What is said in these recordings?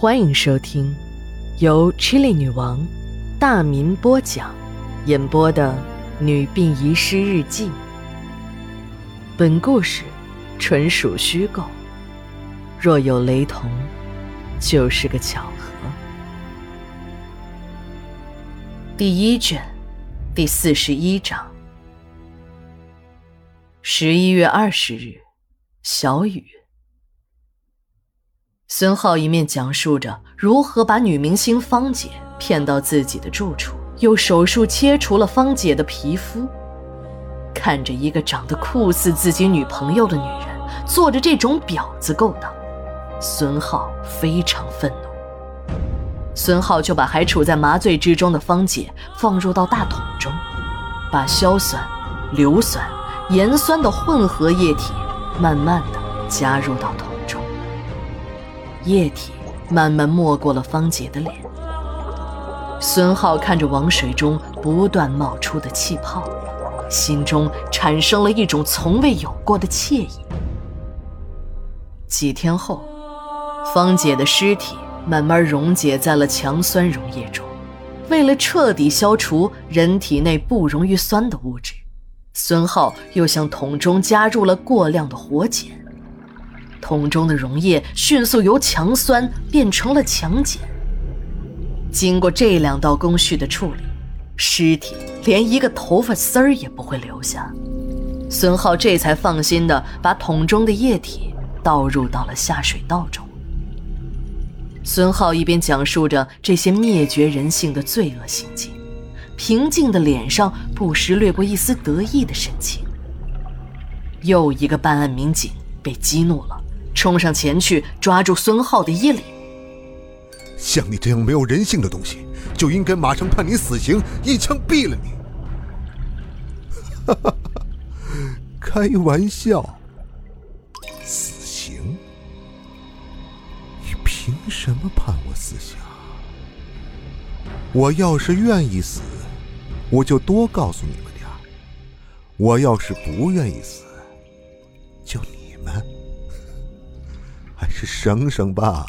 欢迎收听由 Chili 女王大民播讲、演播的《女病遗失日记》。本故事纯属虚构，若有雷同，就是个巧合。第一卷第四十一章。十一月二十日，小雨。孙浩一面讲述着如何把女明星芳姐骗到自己的住处，又手术切除了芳姐的皮肤，看着一个长得酷似自己女朋友的女人做着这种婊子勾当，孙浩非常愤怒。孙浩就把还处在麻醉之中的芳姐放入到大桶中，把硝酸、硫酸、盐酸的混合液体慢慢的加入到桶。液体慢慢没过了芳姐的脸。孙浩看着王水中不断冒出的气泡，心中产生了一种从未有过的惬意。几天后，芳姐的尸体慢慢溶解在了强酸溶液中。为了彻底消除人体内不溶于酸的物质，孙浩又向桶中加入了过量的火碱。桶中的溶液迅速由强酸变成了强碱。经过这两道工序的处理，尸体连一个头发丝儿也不会留下。孙浩这才放心的把桶中的液体倒入到了下水道中。孙浩一边讲述着这些灭绝人性的罪恶行径，平静的脸上不时掠过一丝得意的神情。又一个办案民警被激怒了。冲上前去抓住孙浩的衣领。像你这样没有人性的东西，就应该马上判你死刑，一枪毙了你！哈哈哈，开玩笑。死刑？你凭什么判我死刑？我要是愿意死，我就多告诉你们点我要是不愿意死，就你们。还是省省吧。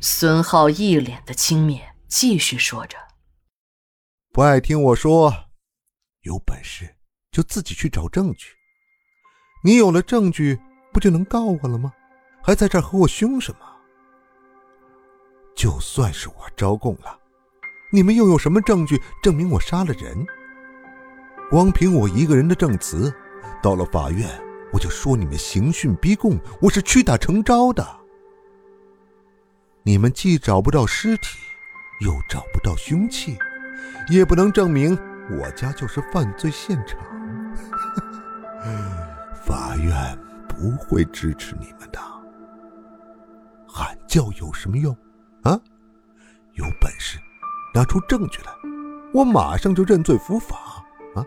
孙浩一脸的轻蔑，继续说着：“不爱听我说，有本事就自己去找证据。你有了证据，不就能告我了吗？还在这和我凶什么？就算是我招供了，你们又有什么证据证明我杀了人？光凭我一个人的证词，到了法院。”我就说你们刑讯逼供，我是屈打成招的。你们既找不到尸体，又找不到凶器，也不能证明我家就是犯罪现场。法院不会支持你们的。喊叫有什么用？啊？有本事拿出证据来，我马上就认罪伏法。啊？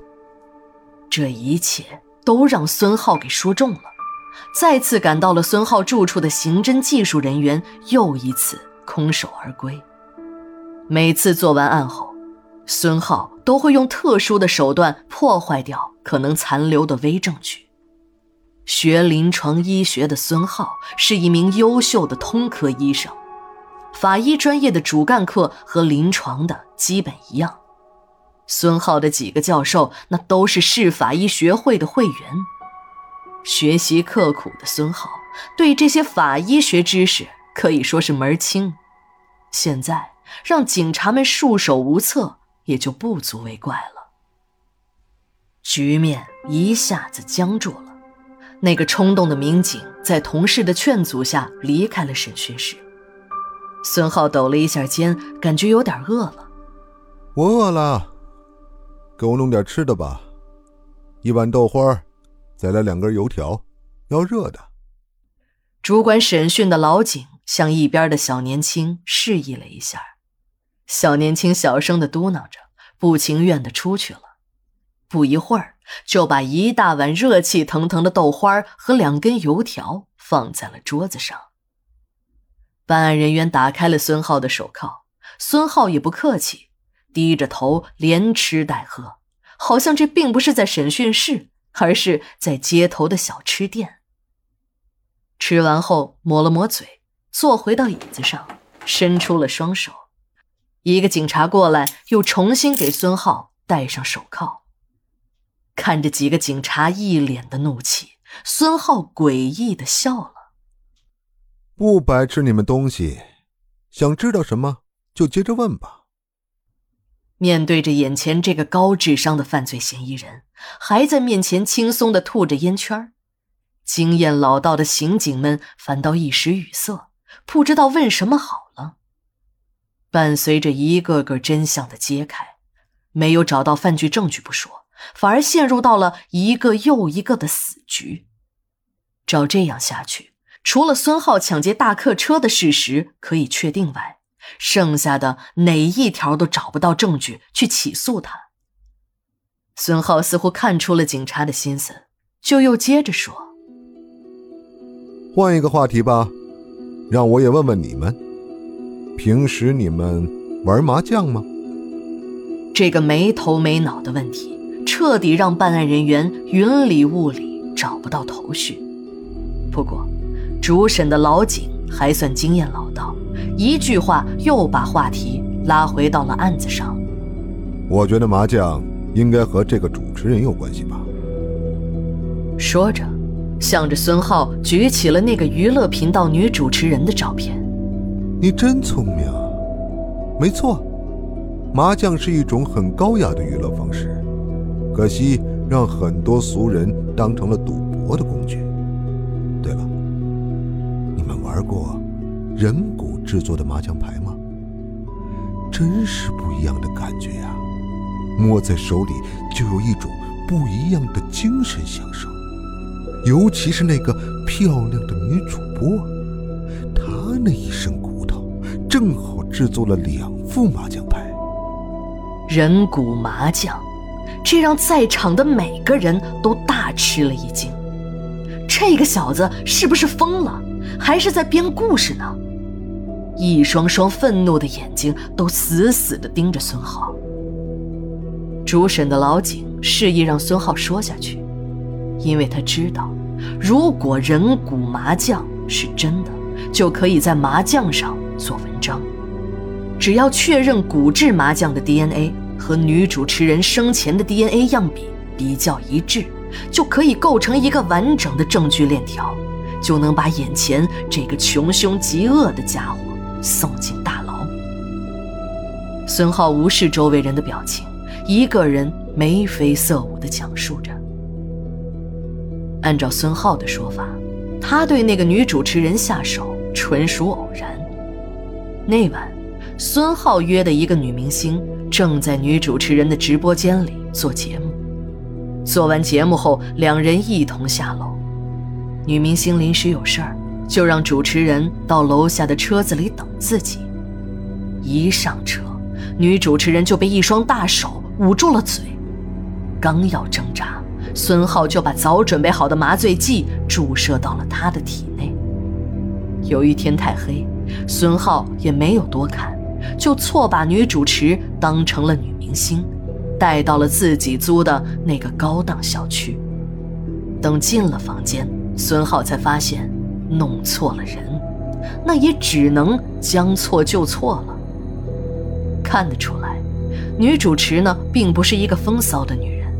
这一切。都让孙浩给说中了，再次赶到了孙浩住处的刑侦技术人员又一次空手而归。每次做完案后，孙浩都会用特殊的手段破坏掉可能残留的微证据。学临床医学的孙浩是一名优秀的通科医生，法医专业的主干课和临床的基本一样。孙浩的几个教授，那都是市法医学会的会员。学习刻苦的孙浩，对这些法医学知识可以说是门儿清。现在让警察们束手无策，也就不足为怪了。局面一下子僵住了。那个冲动的民警在同事的劝阻下离开了审讯室。孙浩抖了一下肩，感觉有点饿了。我饿了。给我弄点吃的吧，一碗豆花，再来两根油条，要热的。主管审讯的老警向一边的小年轻示意了一下，小年轻小声的嘟囔着，不情愿的出去了。不一会儿，就把一大碗热气腾腾的豆花和两根油条放在了桌子上。办案人员打开了孙浩的手铐，孙浩也不客气。低着头连吃带喝，好像这并不是在审讯室，而是在街头的小吃店。吃完后抹了抹嘴，坐回到椅子上，伸出了双手。一个警察过来，又重新给孙浩戴上手铐。看着几个警察一脸的怒气，孙浩诡异的笑了：“不白吃你们东西，想知道什么就接着问吧。”面对着眼前这个高智商的犯罪嫌疑人，还在面前轻松的吐着烟圈经验老道的刑警们反倒一时语塞，不知道问什么好了。伴随着一个个真相的揭开，没有找到犯罪证据不说，反而陷入到了一个又一个的死局。照这样下去，除了孙浩抢劫大客车的事实可以确定外，剩下的哪一条都找不到证据去起诉他。孙浩似乎看出了警察的心思，就又接着说：“换一个话题吧，让我也问问你们，平时你们玩麻将吗？”这个没头没脑的问题，彻底让办案人员云里雾里，找不到头绪。不过，主审的老警还算经验老道。一句话又把话题拉回到了案子上。我觉得麻将应该和这个主持人有关系吧。说着，向着孙浩举起了那个娱乐频道女主持人的照片。你真聪明，没错，麻将是一种很高雅的娱乐方式，可惜让很多俗人当成了赌博的工具。对了，玩过人骨？制作的麻将牌吗？真是不一样的感觉呀！摸在手里就有一种不一样的精神享受。尤其是那个漂亮的女主播，她那一身骨头正好制作了两副麻将牌。人骨麻将，这让在场的每个人都大吃了一惊。这个小子是不是疯了，还是在编故事呢？一双双愤怒的眼睛都死死地盯着孙浩。主审的老井示意让孙浩说下去，因为他知道，如果人骨麻将是真的，就可以在麻将上做文章。只要确认骨质麻将的 DNA 和女主持人生前的 DNA 样比比较一致，就可以构成一个完整的证据链条，就能把眼前这个穷凶极恶的家伙。送进大牢。孙浩无视周围人的表情，一个人眉飞色舞地讲述着。按照孙浩的说法，他对那个女主持人下手纯属偶然。那晚，孙浩约的一个女明星正在女主持人的直播间里做节目。做完节目后，两人一同下楼。女明星临时有事儿。就让主持人到楼下的车子里等自己。一上车，女主持人就被一双大手捂住了嘴。刚要挣扎，孙浩就把早准备好的麻醉剂注射到了她的体内。由于天太黑，孙浩也没有多看，就错把女主持当成了女明星，带到了自己租的那个高档小区。等进了房间，孙浩才发现。弄错了人，那也只能将错就错了。看得出来，女主持呢并不是一个风骚的女人，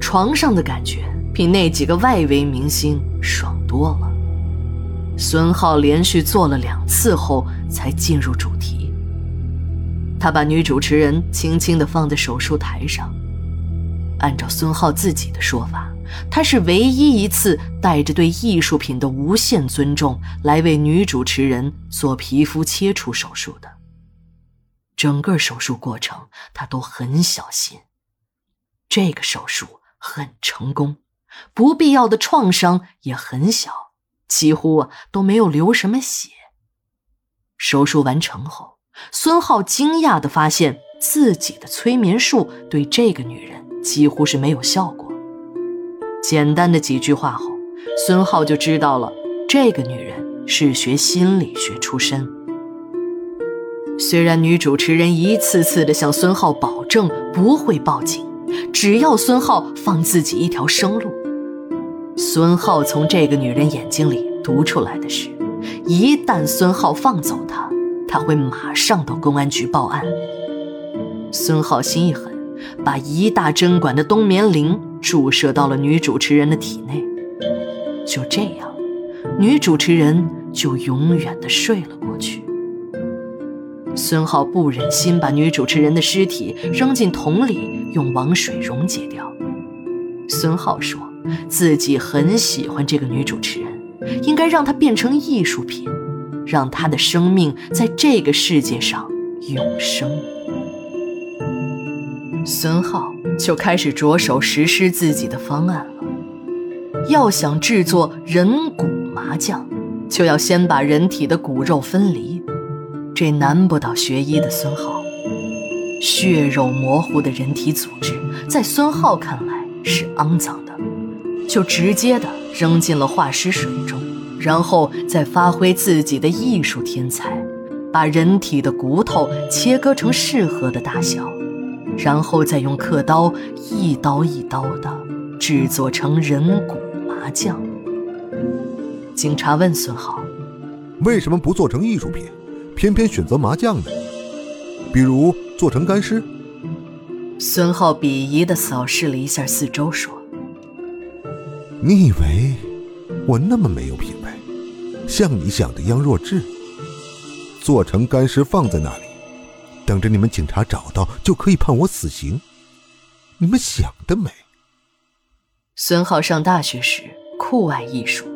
床上的感觉比那几个外围明星爽多了。孙浩连续做了两次后才进入主题。他把女主持人轻轻地放在手术台上，按照孙浩自己的说法。他是唯一一次带着对艺术品的无限尊重来为女主持人做皮肤切除手术的。整个手术过程他都很小心。这个手术很成功，不必要的创伤也很小，几乎都没有流什么血。手术完成后，孙浩惊讶地发现自己的催眠术对这个女人几乎是没有效果。简单的几句话后，孙浩就知道了这个女人是学心理学出身。虽然女主持人一次次的向孙浩保证不会报警，只要孙浩放自己一条生路，孙浩从这个女人眼睛里读出来的是，一旦孙浩放走她，她会马上到公安局报案。孙浩心一狠，把一大针管的冬眠灵注射到了女主持人的体内。就这样，女主持人就永远的睡了过去。孙浩不忍心把女主持人的尸体扔进桶里，用王水溶解掉。孙浩说自己很喜欢这个女主持人，应该让她变成艺术品，让她的生命在这个世界上永生。孙浩就开始着手实施自己的方案了。要想制作人骨麻将，就要先把人体的骨肉分离。这难不倒学医的孙浩。血肉模糊的人体组织，在孙浩看来是肮脏的，就直接的扔进了化尸水中，然后再发挥自己的艺术天才，把人体的骨头切割成适合的大小，然后再用刻刀一刀一刀的制作成人骨麻将。警察问孙浩：“为什么不做成艺术品？”偏偏选择麻将呢？比如做成干尸。孙浩鄙夷的扫视了一下四周，说：“你以为我那么没有品味，像你想的一样弱智？做成干尸放在那里，等着你们警察找到就可以判我死刑？你们想得美！”孙浩上大学时酷爱艺术，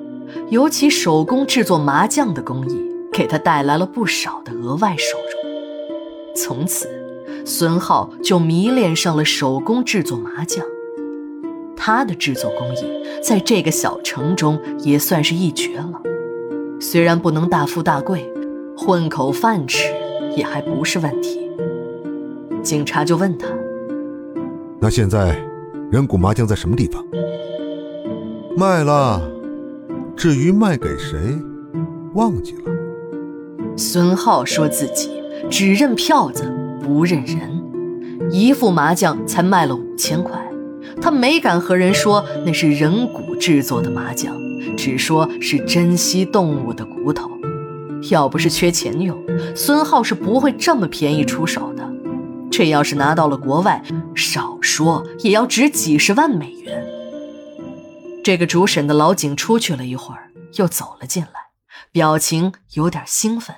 尤其手工制作麻将的工艺。给他带来了不少的额外收入。从此，孙浩就迷恋上了手工制作麻将。他的制作工艺在这个小城中也算是一绝了。虽然不能大富大贵，混口饭吃也还不是问题。警察就问他：“那现在，人骨麻将在什么地方？”卖了。至于卖给谁，忘记了。孙浩说自己只认票子不认人，一副麻将才卖了五千块，他没敢和人说那是人骨制作的麻将，只说是珍稀动物的骨头。要不是缺钱用，孙浩是不会这么便宜出手的。这要是拿到了国外，少说也要值几十万美元。这个主审的老警出去了一会儿，又走了进来，表情有点兴奋。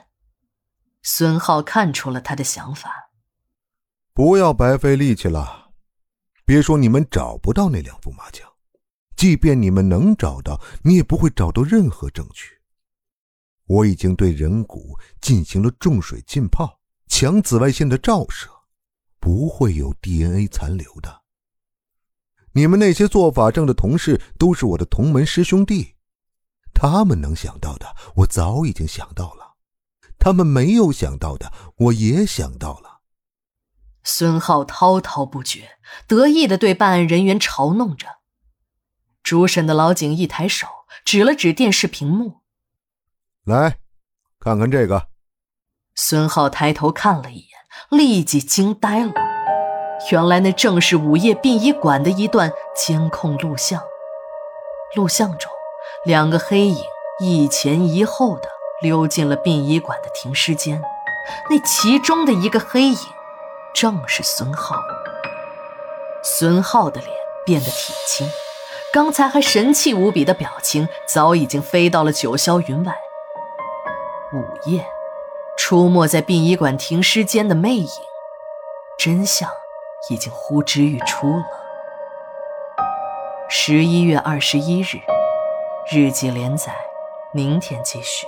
孙浩看出了他的想法，不要白费力气了。别说你们找不到那两副麻将，即便你们能找到，你也不会找到任何证据。我已经对人骨进行了重水浸泡、强紫外线的照射，不会有 DNA 残留的。你们那些做法证的同事都是我的同门师兄弟，他们能想到的，我早已经想到了。他们没有想到的，我也想到了。孙浩滔滔不绝，得意的对办案人员嘲弄着。主审的老警一抬手，指了指电视屏幕：“来，看看这个。”孙浩抬头看了一眼，立即惊呆了。原来那正是午夜殡仪馆的一段监控录像。录像中，两个黑影一前一后的。溜进了殡仪馆的停尸间，那其中的一个黑影，正是孙浩。孙浩的脸变得铁青，刚才还神气无比的表情，早已经飞到了九霄云外。午夜，出没在殡仪馆停尸间的魅影，真相已经呼之欲出了。十一月二十一日，日记连载，明天继续。